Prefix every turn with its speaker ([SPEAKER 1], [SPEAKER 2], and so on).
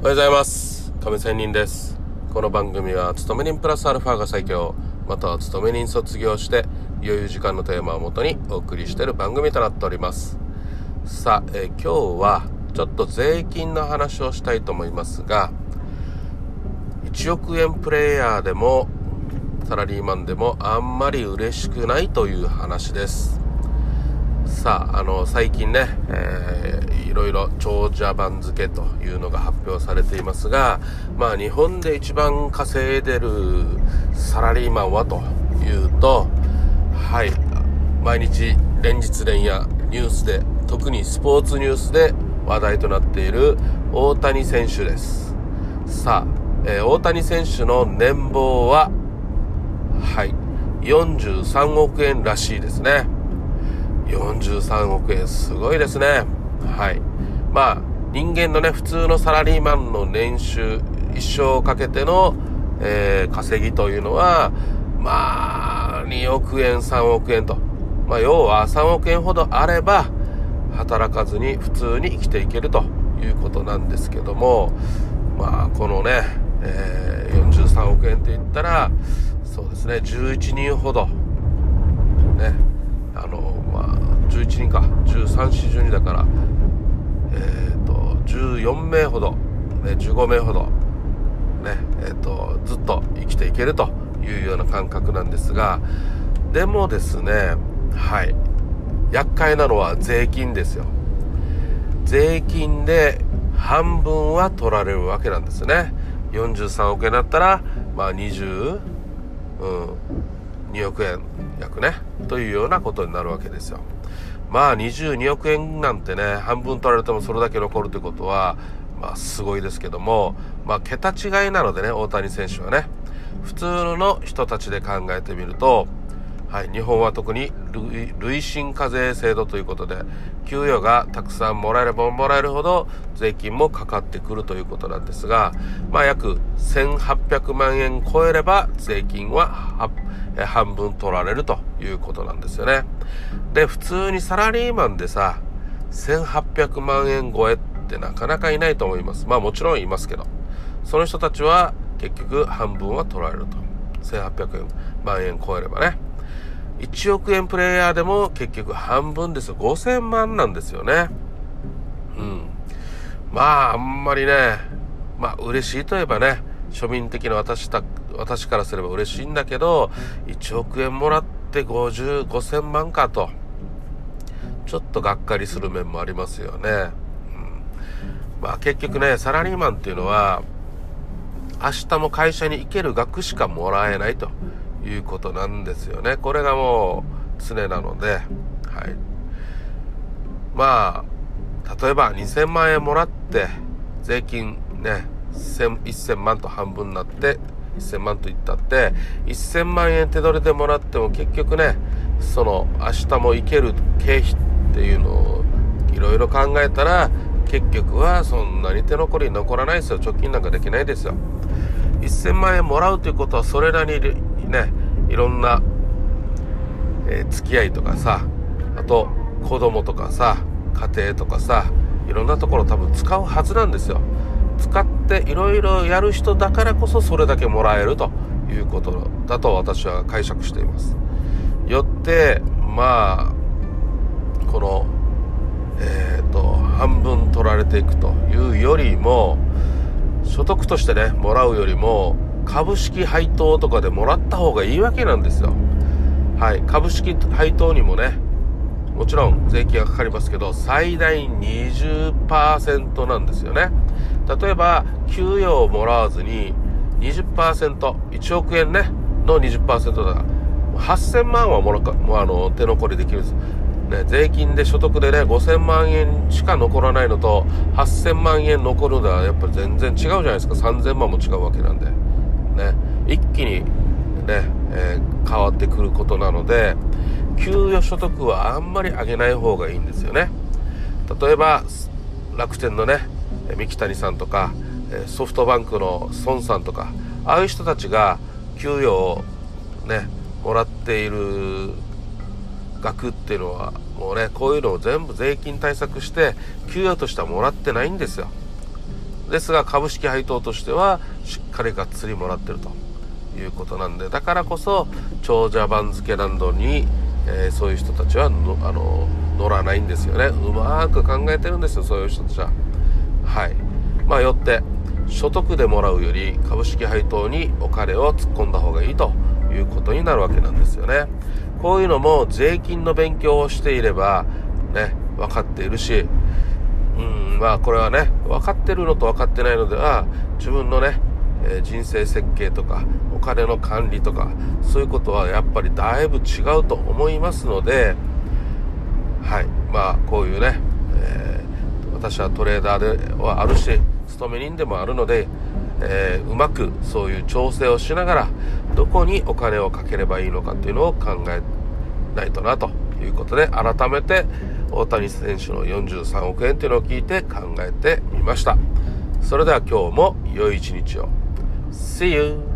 [SPEAKER 1] おはようございます。亀仙人です。この番組は勤め人プラスアルファが最強または勤め人卒業して余裕時間のテーマをもとにお送りしている番組となっております。さあ、え、今日はちょっと税金の話をしたいと思いますが1億円プレイヤーでもサラリーマンでもあんまり嬉しくないという話です。さああの最近ね、えー、いろいろ長者番付というのが発表されていますがまあ日本で一番稼いでるサラリーマンはというとはい毎日連日連夜ニュースで特にスポーツニュースで話題となっている大谷選手です。さあ、えー、大谷選手の年俸ははい43億円らしいですね。43億円すごいですね。はい。まあ人間のね普通のサラリーマンの年収一生かけての、えー、稼ぎというのはまあ2億円3億円と。まあ要は3億円ほどあれば働かずに普通に生きていけるということなんですけどもまあこのね、えー、43億円って言ったらそうですね11人ほどねあのまあ11人か。1342だから。えっ、ー、と14名ほど、ね、15名ほど。ねえっ、ー、とずっと生きていけるというような感覚なんですが。でもですねはい。厄介なのは税金ですよ。税金で半分は取られるわけなんですね。43億円だったらまあ20うん2億円約ね。というようなことになるわけですよ。まあ22億円なんてね半分取られてもそれだけ残るということはまあすごいですけどもまあ桁違いなのでね大谷選手はね。普通の人たちで考えてみるとはい、日本は特に累進課税制度ということで給与がたくさんもらえればもらえるほど税金もかかってくるということなんですが、まあ、約1800万円超えれば税金は半分取られるということなんですよね。で普通にサラリーマンでさ1800万円超えってなかなかいないと思います。まあもちろんいますけどその人たちは結局半分は取られると1800万円超えればね。1億円プレイヤーでも結局半分ですよ。5000万なんですよね。うん。まあ、あんまりね、まあ、嬉しいといえばね、庶民的な私た、私からすれば嬉しいんだけど、1億円もらって50、5000万かと。ちょっとがっかりする面もありますよね。うん。まあ結局ね、サラリーマンっていうのは、明日も会社に行ける額しかもらえないと。いうことなんですよね。これがもう常なので、はい。まあ、例えば2000万円もらって、税金ね、1000万と半分になって、1000万と言ったって、1000万円手取りでもらっても結局ね、その明日も行ける経費っていうのをいろいろ考えたら、結局はそんなに手残り残らないですよ。貯金なんかできないですよ。1000万円もらうということはそれなりにねいろんな、えー、付き合いとかさあと子供とかさ家庭とかさいろんなところ多分使うはずなんですよ。使っていろいろやる人だからこそそれだけもらえるということだと私は解釈しています。よってまあこのえっ、ー、と半分取られていくというよりも所得としてねもらうよりも株式配当とかでもらった方がいいわけなんですよ。はい。株式配当にもね、もちろん税金がかかりますけど、最大20%なんですよね。例えば、給与をもらわずに20%、1億円ね、の20%だから、8000万はもらか、もうあの、手残りできるんです。ね、税金で所得でね、5000万円しか残らないのと、8000万円残るのはやっぱり全然違うじゃないですか。3000万も違うわけなんで。ね一気にね、えー、変わってくることなので給与所得はあんまり上げない方がいいんですよね。例えば楽天のね三木谷さんとかソフトバンクの孫さんとかああいう人たちが給与をねもらっている額っていうのはもうねこういうのを全部税金対策して給与としてはもらってないんですよ。ですが株式配当としてはしっかりがっつりもらってると。いうことなんでだからこそ長者番付ランドに、えー、そういう人たちはのあの乗らないんですよね。うまく考えてるんですよそういう人たちは。はい。まあよって所得でもらうより株式配当にお金を突っ込んだ方がいいということになるわけなんですよね。こういうのも税金の勉強をしていればね分かっているしうんまあこれはね分かってるのと分かってないのでは自分のね、え、人生設計とかお金の管理とかそういうことはやっぱりだいぶ違うと思いますのではいまあこういうね、えー、私はトレーダーではあるし勤め人でもあるので、えー、うまくそういう調整をしながらどこにお金をかければいいのかっていうのを考えないとなということで改めて大谷選手の43億円というのを聞いて考えてみましたそれでは今日も良い一日を See you!